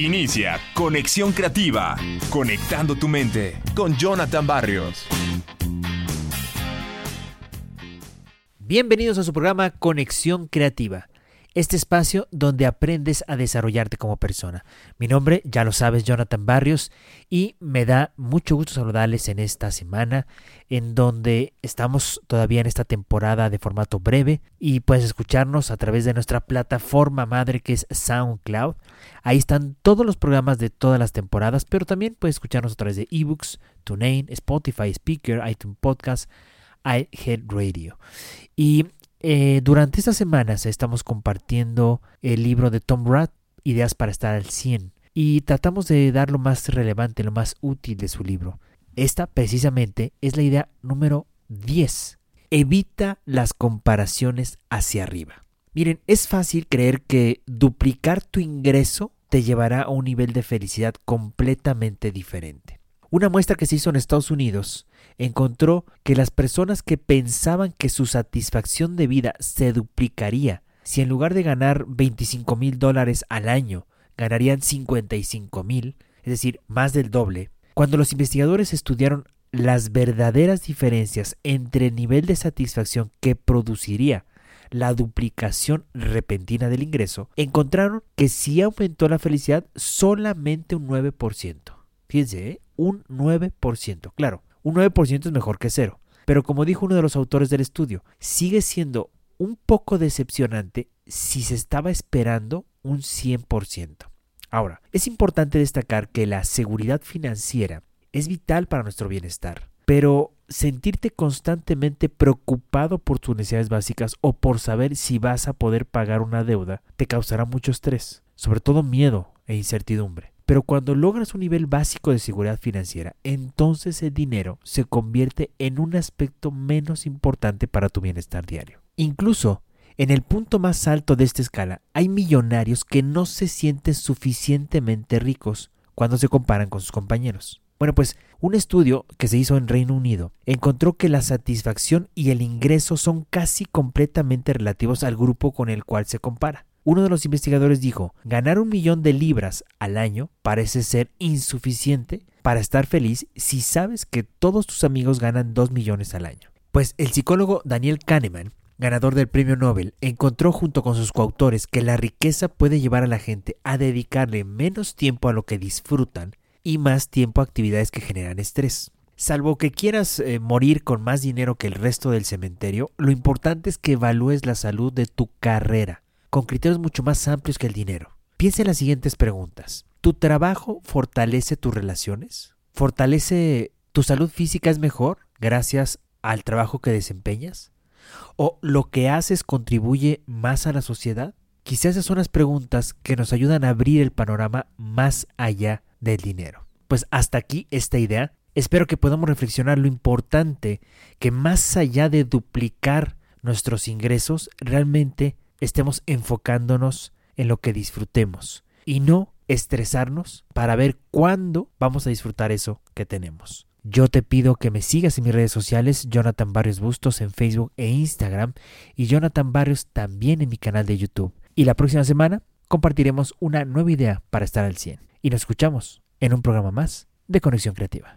Inicia Conexión Creativa, conectando tu mente con Jonathan Barrios. Bienvenidos a su programa Conexión Creativa este espacio donde aprendes a desarrollarte como persona. Mi nombre, ya lo sabes, Jonathan Barrios, y me da mucho gusto saludarles en esta semana, en donde estamos todavía en esta temporada de formato breve, y puedes escucharnos a través de nuestra plataforma madre que es SoundCloud. Ahí están todos los programas de todas las temporadas, pero también puedes escucharnos a través de ebooks, TuneIn, Spotify, Speaker, iTunes Podcast, iHeartRadio. Y eh, durante estas semanas estamos compartiendo el libro de Tom Rath, Ideas para estar al 100, y tratamos de dar lo más relevante, lo más útil de su libro. Esta precisamente es la idea número 10. Evita las comparaciones hacia arriba. Miren, es fácil creer que duplicar tu ingreso te llevará a un nivel de felicidad completamente diferente. Una muestra que se hizo en Estados Unidos encontró que las personas que pensaban que su satisfacción de vida se duplicaría si en lugar de ganar 25 mil dólares al año ganarían 55 mil, es decir, más del doble, cuando los investigadores estudiaron las verdaderas diferencias entre el nivel de satisfacción que produciría la duplicación repentina del ingreso, encontraron que sí aumentó la felicidad solamente un 9%. Fíjense, ¿eh? Un 9%. Claro, un 9% es mejor que cero. Pero como dijo uno de los autores del estudio, sigue siendo un poco decepcionante si se estaba esperando un 100%. Ahora, es importante destacar que la seguridad financiera es vital para nuestro bienestar, pero sentirte constantemente preocupado por tus necesidades básicas o por saber si vas a poder pagar una deuda te causará mucho estrés, sobre todo miedo e incertidumbre. Pero cuando logras un nivel básico de seguridad financiera, entonces el dinero se convierte en un aspecto menos importante para tu bienestar diario. Incluso en el punto más alto de esta escala hay millonarios que no se sienten suficientemente ricos cuando se comparan con sus compañeros. Bueno, pues un estudio que se hizo en Reino Unido encontró que la satisfacción y el ingreso son casi completamente relativos al grupo con el cual se compara. Uno de los investigadores dijo, ganar un millón de libras al año parece ser insuficiente para estar feliz si sabes que todos tus amigos ganan dos millones al año. Pues el psicólogo Daniel Kahneman, ganador del premio Nobel, encontró junto con sus coautores que la riqueza puede llevar a la gente a dedicarle menos tiempo a lo que disfrutan y más tiempo a actividades que generan estrés. Salvo que quieras eh, morir con más dinero que el resto del cementerio, lo importante es que evalúes la salud de tu carrera con criterios mucho más amplios que el dinero. Piensa en las siguientes preguntas. ¿Tu trabajo fortalece tus relaciones? ¿Fortalece tu salud física es mejor gracias al trabajo que desempeñas? ¿O lo que haces contribuye más a la sociedad? Quizás esas son las preguntas que nos ayudan a abrir el panorama más allá del dinero. Pues hasta aquí esta idea. Espero que podamos reflexionar lo importante que más allá de duplicar nuestros ingresos, realmente estemos enfocándonos en lo que disfrutemos y no estresarnos para ver cuándo vamos a disfrutar eso que tenemos. Yo te pido que me sigas en mis redes sociales, Jonathan Barrios Bustos en Facebook e Instagram y Jonathan Barrios también en mi canal de YouTube. Y la próxima semana compartiremos una nueva idea para estar al 100. Y nos escuchamos en un programa más de Conexión Creativa.